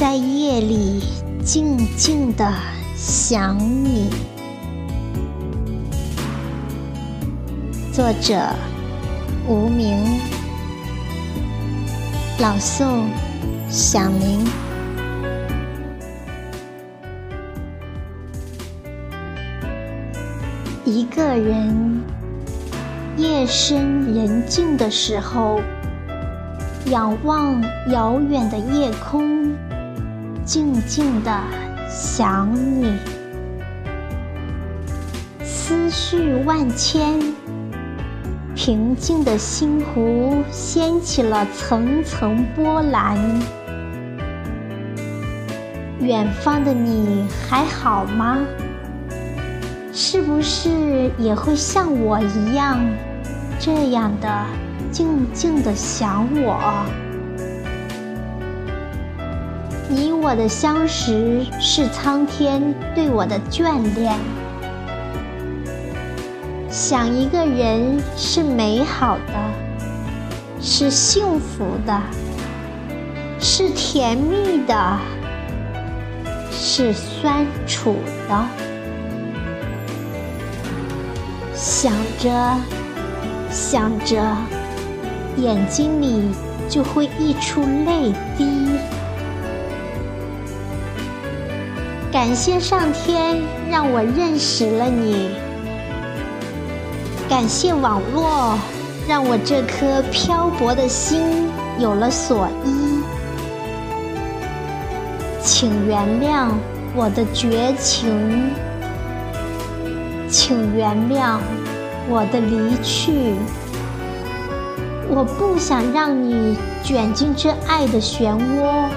在夜里静静的想你。作者：无名，朗诵：响铃。一个人，夜深人静的时候，仰望遥远的夜空，静静的想你，思绪万千，平静的心湖掀起了层层波澜。远方的你还好吗？是不是也会像我一样，这样的静静的想我？你我的相识是苍天对我的眷恋。想一个人是美好的，是幸福的，是甜蜜的，是酸楚的。想着，想着，眼睛里就会溢出泪滴。感谢上天让我认识了你，感谢网络让我这颗漂泊的心有了所依。请原谅我的绝情。请原谅我的离去，我不想让你卷进这爱的漩涡，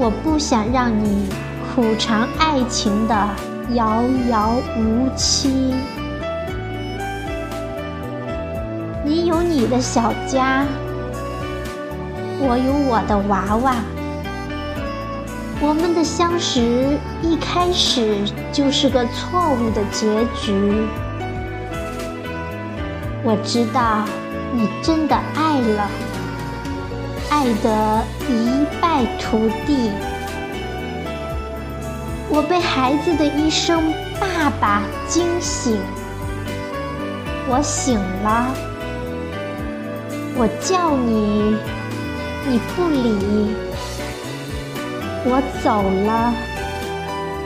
我不想让你苦尝爱情的遥遥无期。你有你的小家，我有我的娃娃。我们的相识一开始就是个错误的结局。我知道你真的爱了，爱得一败涂地。我被孩子的一声“爸爸”惊醒，我醒了。我叫你，你不理。我走了，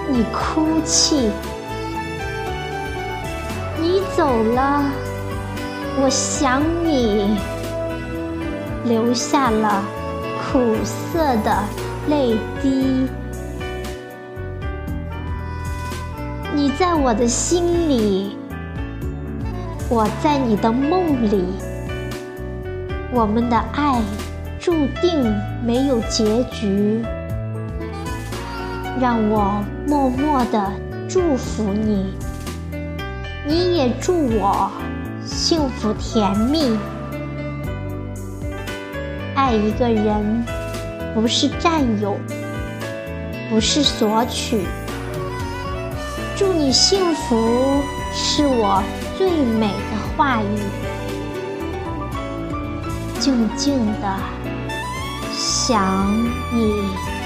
你哭泣；你走了，我想你，留下了苦涩的泪滴。你在我的心里，我在你的梦里，我们的爱注定没有结局。让我默默的祝福你，你也祝我幸福甜蜜。爱一个人不是占有，不是索取。祝你幸福是我最美的话语。静静的想你。